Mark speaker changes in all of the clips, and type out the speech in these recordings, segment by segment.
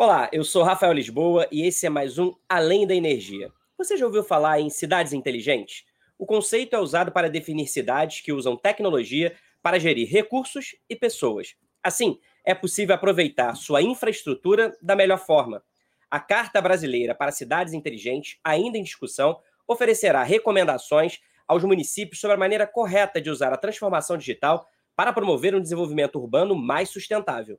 Speaker 1: Olá, eu sou Rafael Lisboa e esse é mais um Além da Energia. Você já ouviu falar em cidades inteligentes? O conceito é usado para definir cidades que usam tecnologia para gerir recursos e pessoas. Assim, é possível aproveitar sua infraestrutura da melhor forma. A Carta Brasileira para Cidades Inteligentes, ainda em discussão, oferecerá recomendações aos municípios sobre a maneira correta de usar a transformação digital para promover um desenvolvimento urbano mais sustentável.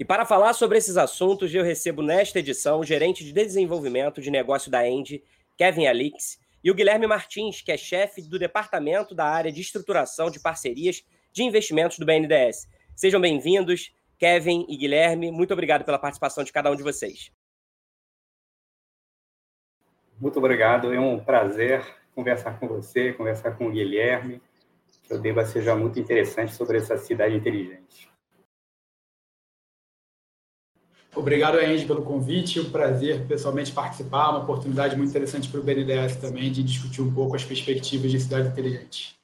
Speaker 1: E para falar sobre esses assuntos, eu recebo nesta edição o gerente de desenvolvimento de negócio da End, Kevin Alix, e o Guilherme Martins, que é chefe do departamento da área de estruturação de parcerias de investimentos do BNDES. Sejam bem-vindos, Kevin e Guilherme. Muito obrigado pela participação de cada um de vocês.
Speaker 2: Muito obrigado. É um prazer conversar com você, conversar com o Guilherme, que eu deva seja muito interessante sobre essa cidade inteligente.
Speaker 3: Obrigado, Andy, pelo convite. Um prazer pessoalmente participar. Uma oportunidade muito interessante para o BNDES também de discutir um pouco as perspectivas de cidade inteligente.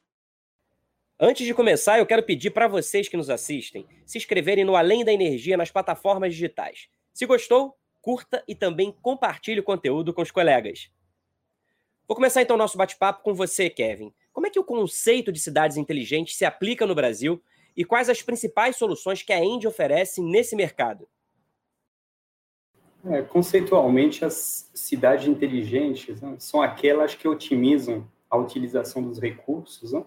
Speaker 1: Antes de começar, eu quero pedir para vocês que nos assistem se inscreverem no Além da Energia nas plataformas digitais. Se gostou, curta e também compartilhe o conteúdo com os colegas. Vou começar então o nosso bate-papo com você, Kevin. Como é que o conceito de cidades inteligentes se aplica no Brasil e quais as principais soluções que a End oferece nesse mercado?
Speaker 2: É, conceitualmente, as cidades inteligentes né, são aquelas que otimizam a utilização dos recursos né,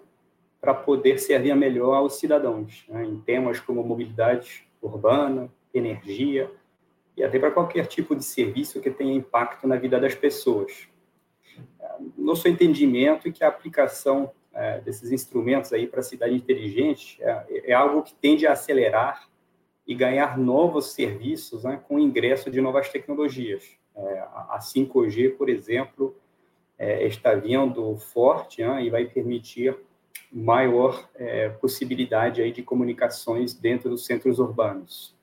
Speaker 2: para poder servir melhor aos cidadãos, né, em temas como mobilidade urbana, energia e até para qualquer tipo de serviço que tenha impacto na vida das pessoas. Nosso entendimento é que a aplicação é, desses instrumentos aí para a cidade inteligente é, é algo que tende a acelerar e ganhar novos serviços né, com o ingresso de novas tecnologias. É, a 5G, por exemplo, é, está vindo forte né, e vai permitir maior é, possibilidade aí de comunicações dentro dos centros urbanos.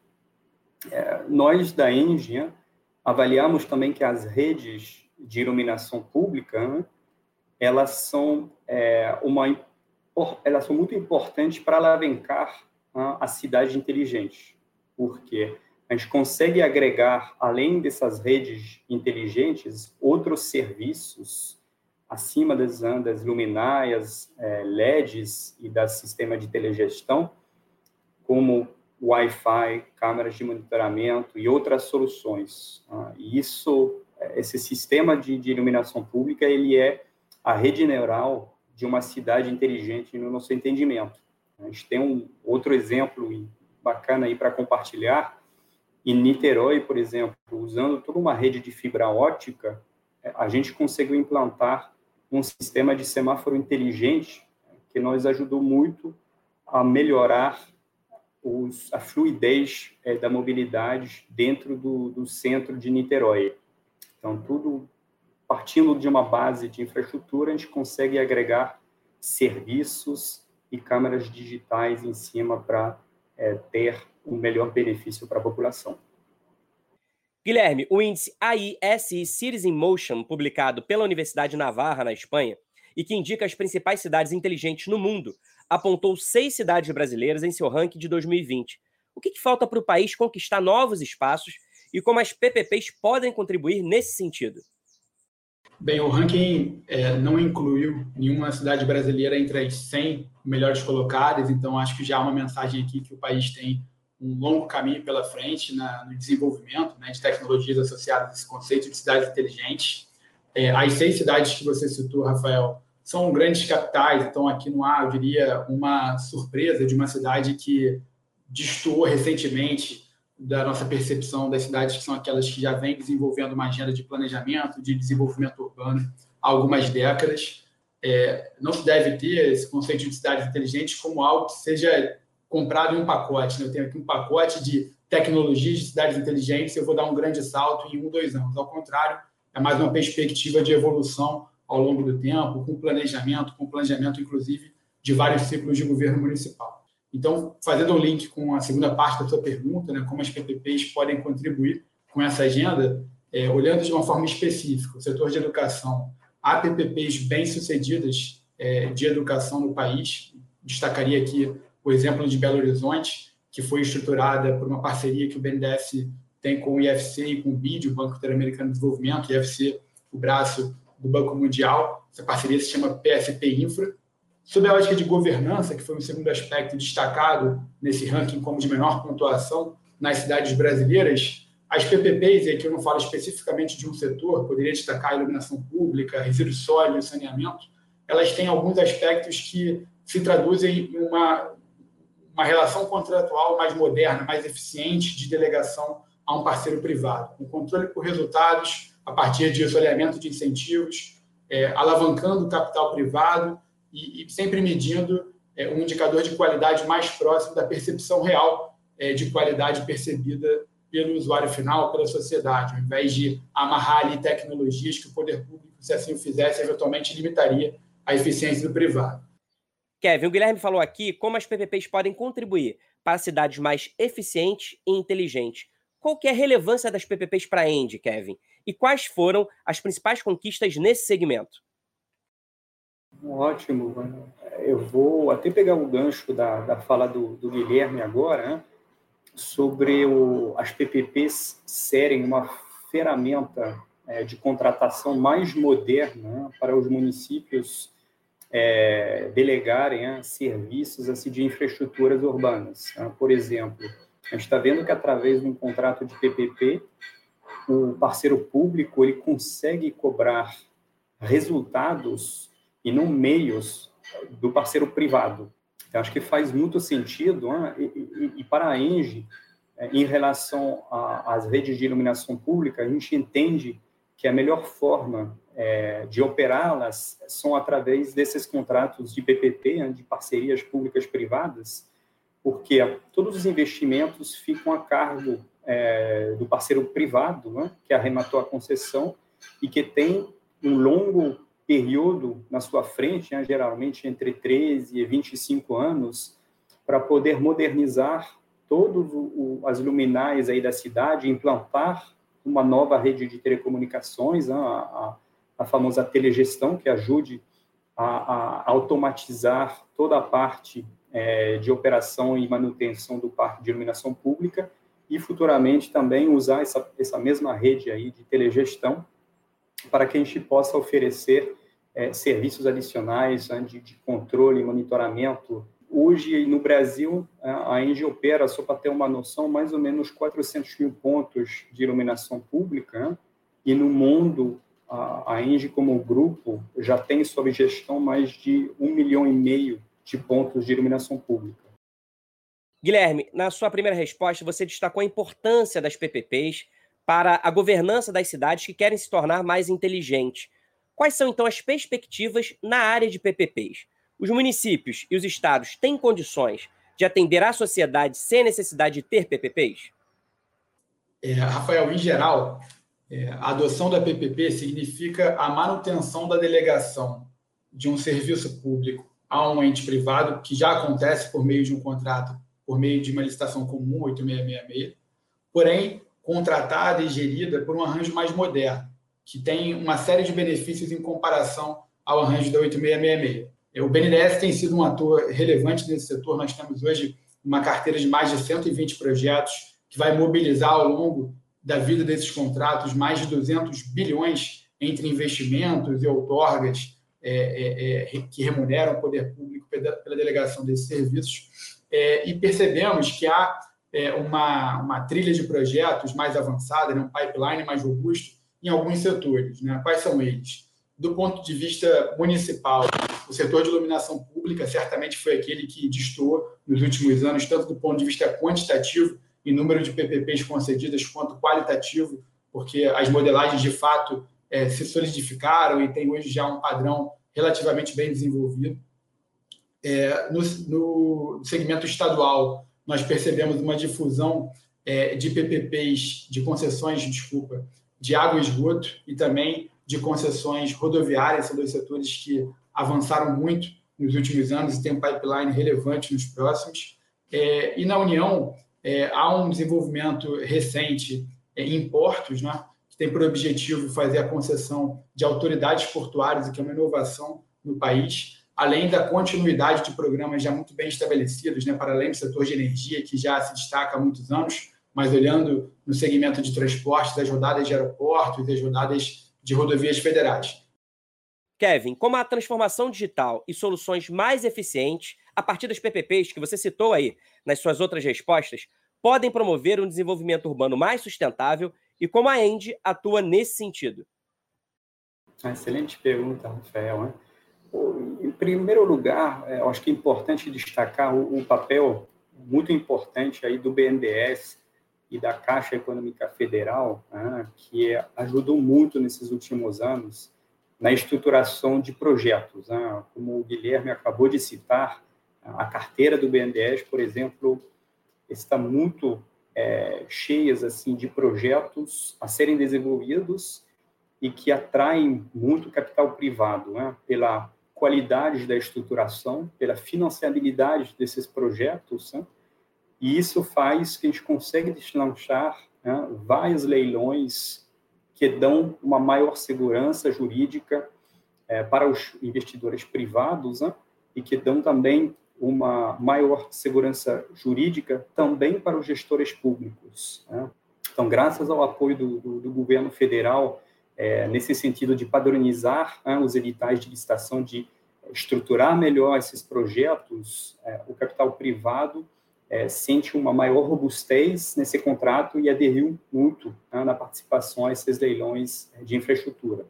Speaker 2: É, nós, da Engie, né, avaliamos também que as redes de iluminação pública, né, elas são é, uma elas são muito importantes para alavancar né, a cidade inteligente porque a gente consegue agregar, além dessas redes inteligentes, outros serviços acima das, das luminárias, é, LEDs e das sistemas de telegestão, como Wi-Fi, câmeras de monitoramento e outras soluções. Ah, e isso, esse sistema de, de iluminação pública, ele é a rede neural de uma cidade inteligente no nosso entendimento. A gente tem um outro exemplo bacana aí para compartilhar. Em Niterói, por exemplo, usando toda uma rede de fibra ótica, é, a gente conseguiu implantar um sistema de semáforo inteligente que nos ajudou muito a melhorar os, a fluidez é, da mobilidade dentro do, do centro de Niterói. Então, tudo partindo de uma base de infraestrutura, a gente consegue agregar serviços e câmeras digitais em cima para é, ter um melhor benefício para a população.
Speaker 1: Guilherme, o índice AISI Cities in Motion, publicado pela Universidade Navarra, na Espanha, e que indica as principais cidades inteligentes no mundo, apontou seis cidades brasileiras em seu ranking de 2020. O que, que falta para o país conquistar novos espaços e como as PPPs podem contribuir nesse sentido?
Speaker 3: Bem, o ranking é, não incluiu nenhuma cidade brasileira entre as 100 melhores colocadas, então acho que já há uma mensagem aqui que o país tem um longo caminho pela frente na, no desenvolvimento né, de tecnologias associadas a esse conceito de cidades inteligentes. É, as seis cidades que você citou, Rafael, são grandes capitais, então aqui não há, eu diria, uma surpresa de uma cidade que destoou recentemente da nossa percepção das cidades que são aquelas que já vêm desenvolvendo uma agenda de planejamento, de desenvolvimento urbano há algumas décadas. É, não se deve ter esse conceito de cidades inteligentes como algo que seja comprado em um pacote. Né? Eu tenho aqui um pacote de tecnologias de cidades inteligentes, eu vou dar um grande salto em um, dois anos. Ao contrário, é mais uma perspectiva de evolução ao longo do tempo, com planejamento, com planejamento, inclusive, de vários ciclos de governo municipal. Então, fazendo o link com a segunda parte da sua pergunta, né, como as PPPs podem contribuir com essa agenda, é, olhando de uma forma específica o setor de educação, há PPPs bem-sucedidas é, de educação no país. Destacaria aqui o exemplo de Belo Horizonte, que foi estruturada por uma parceria que o BNDES tem com o IFC e com o BID, o Banco Interamericano de Desenvolvimento, IFC, o braço do Banco Mundial. Essa parceria se chama PFP Infra. Sob a ótica de governança, que foi um segundo aspecto destacado nesse ranking como de menor pontuação nas cidades brasileiras, as PPPs, e aqui eu não falo especificamente de um setor, poderia destacar a iluminação pública, resíduos sólidos, saneamento, elas têm alguns aspectos que se traduzem em uma, uma relação contratual mais moderna, mais eficiente de delegação a um parceiro privado, um controle por resultados a partir de isolamento de incentivos, é, alavancando o capital privado e, e sempre medindo é, um indicador de qualidade mais próximo da percepção real é, de qualidade percebida pelo usuário final, pela sociedade, ao invés de amarrar ali tecnologias que o poder público, se assim o fizesse, eventualmente limitaria a eficiência do privado.
Speaker 1: Kevin, o Guilherme falou aqui como as PPPs podem contribuir para cidades mais eficientes e inteligentes. Qual que é a relevância das PPPs para a End, Kevin? E quais foram as principais conquistas nesse segmento?
Speaker 2: Ótimo. Eu vou até pegar o gancho da, da fala do, do Guilherme agora, né? sobre o, as PPPs serem uma ferramenta é, de contratação mais moderna né? para os municípios é, delegarem né, serviços assim, de infraestruturas urbanas. Né? Por exemplo, a gente está vendo que através de um contrato de PPP, o parceiro público ele consegue cobrar resultados e não meios do parceiro privado. Eu acho que faz muito sentido, né? e, e, e, para a ENGE, é, em relação às redes de iluminação pública, a gente entende que a melhor forma é, de operá-las são através desses contratos de PPP, né, de parcerias públicas-privadas, porque todos os investimentos ficam a cargo é, do parceiro privado, né, que arrematou a concessão e que tem um longo período na sua frente, né, geralmente entre 13 e 25 anos, para poder modernizar todas as luminárias aí da cidade, implantar uma nova rede de telecomunicações, né, a, a, a famosa telegestão, que ajude a, a automatizar toda a parte é, de operação e manutenção do parque de iluminação pública e futuramente também usar essa, essa mesma rede aí de telegestão para que a gente possa oferecer é, serviços adicionais né, de, de, controle e monitoramento. Hoje, no Brasil, a Engie opera, só para ter uma noção, mais ou menos 400 mil pontos de iluminação pública, né? e no mundo, a, a Engie, como grupo, já tem sob gestão mais de um milhão e meio de pontos de iluminação pública.
Speaker 1: Guilherme, na sua primeira resposta, você destacou a importância das PPPs para a governança das cidades que querem se tornar mais inteligentes. Quais são, então, as perspectivas na área de PPPs? Os municípios e os estados têm condições de atender à sociedade sem necessidade de ter PPPs?
Speaker 3: É, Rafael, em geral, é, a adoção da PPP significa a manutenção da delegação de um serviço público a um ente privado, que já acontece por meio de um contrato, por meio de uma licitação comum 8666, porém contratada e gerida por um arranjo mais moderno, que tem uma série de benefícios em comparação ao arranjo da 8666. O BNDES tem sido um ator relevante nesse setor. Nós temos hoje uma carteira de mais de 120 projetos que vai mobilizar ao longo da vida desses contratos mais de 200 bilhões entre investimentos e outorgas é, é, é, que remuneram o poder público pela delegação desses serviços. É, e percebemos que há é, uma, uma trilha de projetos mais avançada, né, um pipeline mais robusto em alguns setores. Né? Quais são eles? Do ponto de vista municipal, o setor de iluminação pública certamente foi aquele que distou nos últimos anos, tanto do ponto de vista quantitativo, em número de PPPs concedidas, quanto qualitativo, porque as modelagens de fato é, se solidificaram e tem hoje já um padrão relativamente bem desenvolvido. É, no, no, segmento estadual, nós percebemos uma difusão é, de PPPs, de concessões, desculpa, de água e esgoto e também de concessões rodoviárias, são dois setores que avançaram muito nos últimos anos e tem um pipeline relevante nos próximos. É, e na União, é, há um desenvolvimento recente é, em portos, né, que tem por objetivo fazer a concessão de autoridades portuárias, o que é uma inovação no país, além da continuidade de programas já muito bem estabelecidos, né, para além do setor de energia, que já se destaca há muitos anos, mas olhando no segmento de transportes, as rodadas de aeroportos e as rodadas de rodovias federais.
Speaker 1: Kevin, como a transformação digital e soluções mais eficientes, a partir das PPPs que você citou aí nas suas outras respostas, podem promover um desenvolvimento urbano mais sustentável e como a ENDE atua nesse sentido?
Speaker 2: Excelente pergunta, Rafael. Né? Em primeiro lugar, é, eu acho que é importante destacar o, papel muito importante aí do BNDES e da Caixa Econômica Federal, né, que ajudou muito nesses últimos anos na estruturação de projetos. Né? Como o Guilherme acabou de citar, a carteira do BNDES, por exemplo, está muito é, cheias assim de projetos a serem desenvolvidos e que atraem muito capital privado, né? pela qualidade da estruturação, pela financiabilidade desses projetos, né? e isso faz que a gente consiga deslanchar né, vários leilões que dão uma maior segurança jurídica é, para os investidores privados né, e que dão também uma maior segurança jurídica também para os gestores públicos. Né? Então, graças ao apoio do, do, do governo federal é, nesse sentido de padronizar né, os editais de licitação, de estruturar melhor esses projetos, é, o capital privado é, sente uma maior robustez nesse contrato e aderiu muito né, na participação a esses leilões de infraestrutura.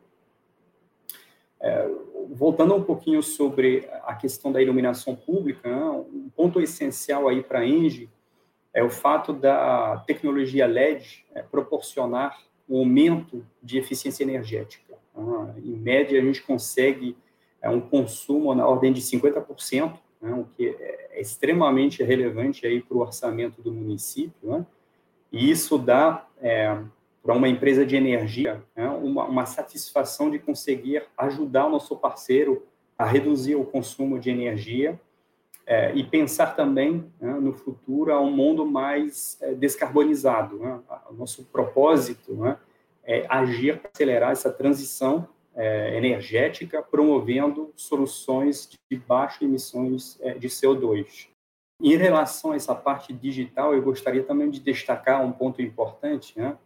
Speaker 2: É, voltando um pouquinho sobre a questão da iluminação pública, né, um ponto essencial aí para a ENGIE é o fato da tecnologia LED é, proporcionar um aumento de eficiência energética. Em média, a gente consegue é, um consumo na ordem de 50%, né, o que é extremamente relevante para o orçamento do município, né? e isso dá é, para uma empresa de energia né, uma, uma satisfação de conseguir ajudar o nosso parceiro a reduzir o consumo de energia é, e pensar também né, no futuro a um mundo mais é, descarbonizado. Né? O nosso propósito né, é agir para acelerar essa transição é, energética, promovendo soluções de baixas emissões é, de CO2. Em relação a essa parte digital, eu gostaria também de destacar um ponto importante. Né?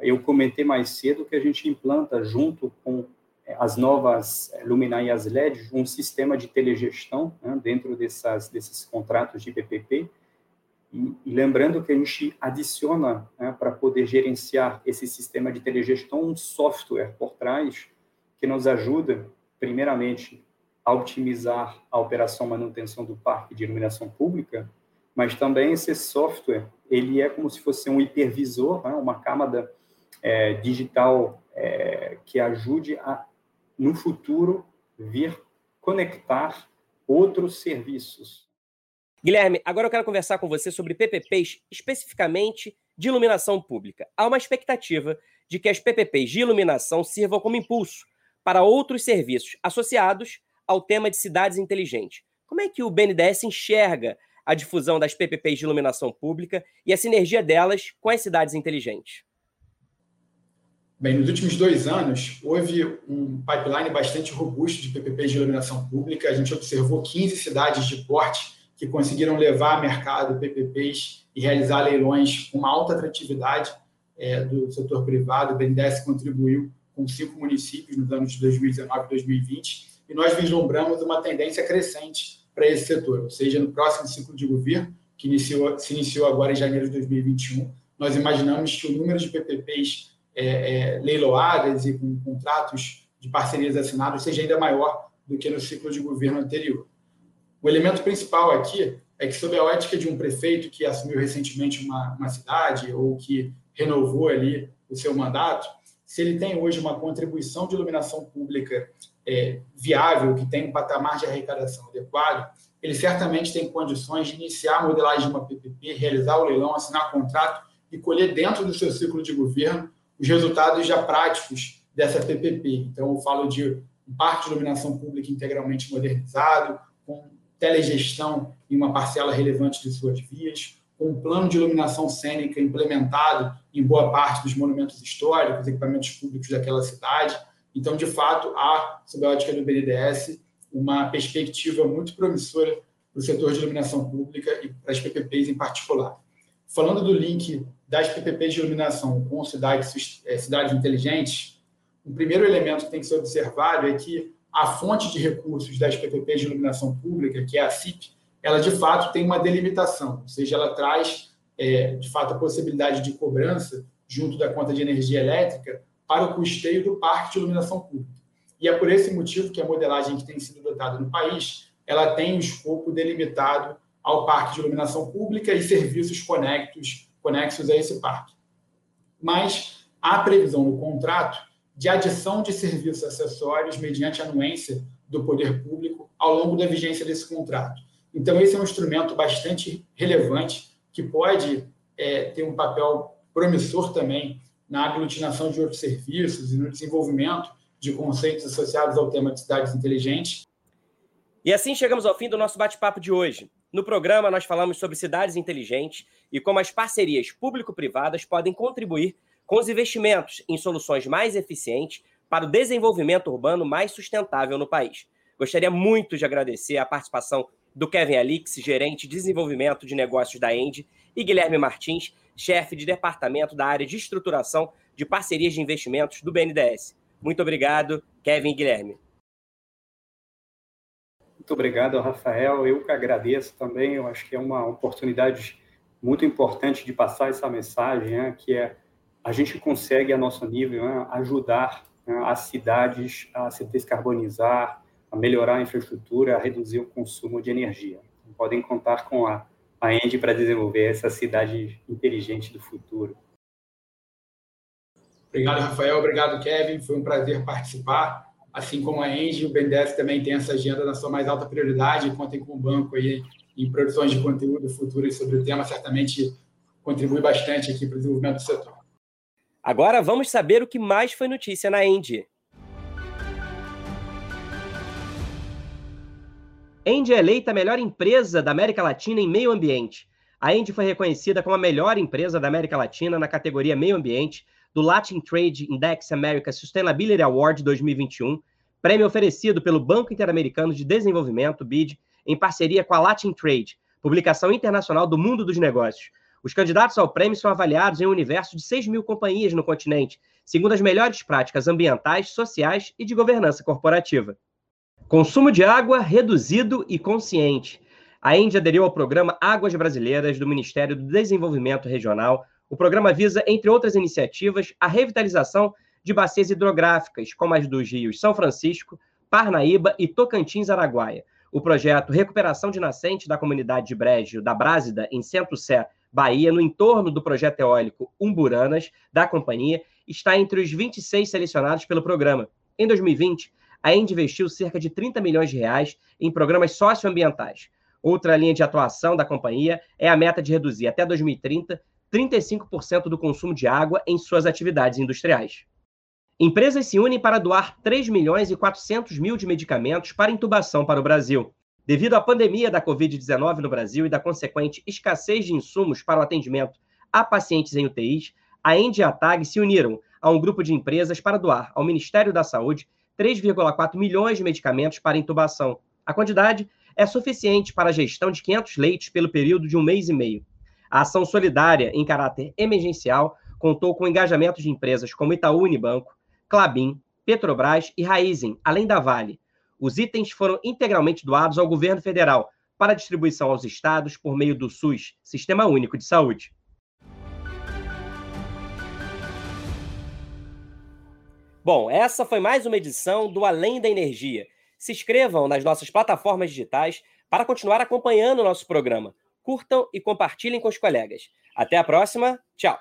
Speaker 2: Eu comentei mais cedo que a gente implanta, junto com as novas luminárias LED, um sistema de telegestão né, dentro dessas, desses contratos de PPP. E, e lembrando que a gente adiciona, né, para poder gerenciar esse sistema de telegestão, um software por trás que nos ajuda, primeiramente, a otimizar a operação manutenção do parque de iluminação pública, mas também esse software, ele é como se fosse um hipervisor, né, uma camada é, digital é, que ajude a no futuro, vir conectar outros serviços.
Speaker 1: Guilherme, agora eu quero conversar com você sobre PPPs, especificamente de iluminação pública. Há uma expectativa de que as PPPs de iluminação sirvam como impulso para outros serviços associados ao tema de cidades inteligentes. Como é que o BNDES enxerga a difusão das PPPs de iluminação pública e a sinergia delas com as cidades inteligentes?
Speaker 3: Bem, nos últimos dois anos, houve um pipeline bastante robusto de PPPs de iluminação pública. A gente observou 15 cidades de porte que conseguiram levar a mercado PPPs e realizar leilões com uma alta atratividade é, do setor privado. O BNDES contribuiu com cinco municípios nos anos de 2019 e 2020 e nós vislumbramos uma tendência crescente para esse setor, ou seja, no próximo ciclo de governo, que iniciou, se iniciou agora em janeiro de 2021, nós imaginamos que o número de PPPs é, é, leiloadas e com contratos de parcerias assinados seja ainda maior do que no ciclo de governo anterior. O elemento principal aqui é que, sob a ótica de um prefeito que assumiu recentemente uma, uma cidade ou que renovou ali o seu mandato, se ele tem hoje uma contribuição de iluminação pública é, viável, que tem um patamar de arrecadação adequado, ele certamente tem condições de iniciar a modelagem de uma PPP, realizar o leilão, assinar contrato e colher dentro do seu ciclo de governo os resultados já práticos dessa PPP. Então, eu falo de um parque de iluminação pública integralmente modernizado, com telegestão em uma parcela relevante de suas vias, com um plano de iluminação cênica implementado em boa parte dos monumentos históricos, equipamentos públicos daquela cidade. Então, de fato, há, sob a ótica do BNDES, uma perspectiva muito promissora para o setor de iluminação pública e para as PPPs em particular. Falando do link das PPPs de iluminação com cidades, é, cidades inteligentes, o primeiro elemento que tem que ser observado é que a fonte de recursos das PPPs de iluminação pública, que é a CIP, ela de fato tem uma delimitação, ou seja, ela traz é, de fato a possibilidade de cobrança junto da conta de energia elétrica para o custeio do parque de iluminação pública. E é por esse motivo que a modelagem que tem sido adotada no país, ela tem um escopo delimitado ao parque de iluminação pública e serviços conectos, conexos a esse parque. Mas há previsão no contrato de adição de serviços acessórios mediante anuência do poder público ao longo da vigência desse contrato. Então, esse é um instrumento bastante relevante que pode é, ter um papel promissor também na aglutinação de outros serviços e no desenvolvimento de conceitos associados ao tema de cidades inteligentes.
Speaker 1: E assim chegamos ao fim do nosso bate-papo de hoje. No programa, nós falamos sobre cidades inteligentes e como as parcerias público-privadas podem contribuir com os investimentos em soluções mais eficientes para o desenvolvimento urbano mais sustentável no país. Gostaria muito de agradecer a participação do Kevin Alix, gerente de desenvolvimento de negócios da End, e Guilherme Martins, chefe de departamento da área de estruturação de parcerias de investimentos do BNDES. Muito obrigado, Kevin e Guilherme.
Speaker 2: Muito obrigado, Rafael. Eu que agradeço também. Eu acho que é uma oportunidade muito importante de passar essa mensagem, né, que é a gente consegue, a nosso nível, né, ajudar né, as cidades a se descarbonizar, a melhorar a infraestrutura, a reduzir o consumo de energia. Podem contar com a, a para desenvolver essa cidade inteligente do futuro.
Speaker 3: Obrigado, Rafael. Obrigado, Kevin. Foi um prazer participar. Assim como a Engie, o BNDES também tem essa agenda na sua mais alta prioridade. Contem com o banco aí em produções de conteúdo futuras sobre o tema. Certamente contribui bastante aqui para o desenvolvimento do setor.
Speaker 1: Agora vamos saber o que mais foi notícia na Endy. Endy é eleita a melhor empresa da América Latina em meio ambiente. A Endy foi reconhecida como a melhor empresa da América Latina na categoria Meio Ambiente do Latin Trade Index America Sustainability Award 2021, prêmio oferecido pelo Banco Interamericano de Desenvolvimento, BID, em parceria com a Latin Trade, publicação internacional do mundo dos negócios, os candidatos ao prêmio são avaliados em um universo de 6 mil companhias no continente, segundo as melhores práticas ambientais, sociais e de governança corporativa. Consumo de água reduzido e consciente. A Índia aderiu ao programa Águas Brasileiras do Ministério do Desenvolvimento Regional. O programa visa, entre outras iniciativas, a revitalização de bacias hidrográficas, como as dos rios São Francisco, Parnaíba e Tocantins-Araguaia. O projeto Recuperação de Nascente da Comunidade de Brejo da Brásida, em Centro-Sé, Bahia, no entorno do projeto eólico Umburanas, da companhia, está entre os 26 selecionados pelo programa. Em 2020, a End investiu cerca de 30 milhões de reais em programas socioambientais. Outra linha de atuação da companhia é a meta de reduzir até 2030 35% do consumo de água em suas atividades industriais. Empresas se unem para doar 3 milhões e 400 mil de medicamentos para intubação para o Brasil. Devido à pandemia da Covid-19 no Brasil e da consequente escassez de insumos para o atendimento a pacientes em UTIs, a Endi e a TAG se uniram a um grupo de empresas para doar ao Ministério da Saúde 3,4 milhões de medicamentos para intubação. A quantidade é suficiente para a gestão de 500 leitos pelo período de um mês e meio. A ação solidária, em caráter emergencial, contou com engajamento de empresas como Itaú Unibanco, Clabin, Petrobras e Raizen, além da Vale, os itens foram integralmente doados ao governo federal para distribuição aos estados por meio do SUS, Sistema Único de Saúde. Bom, essa foi mais uma edição do Além da Energia. Se inscrevam nas nossas plataformas digitais para continuar acompanhando o nosso programa. Curtam e compartilhem com os colegas. Até a próxima. Tchau.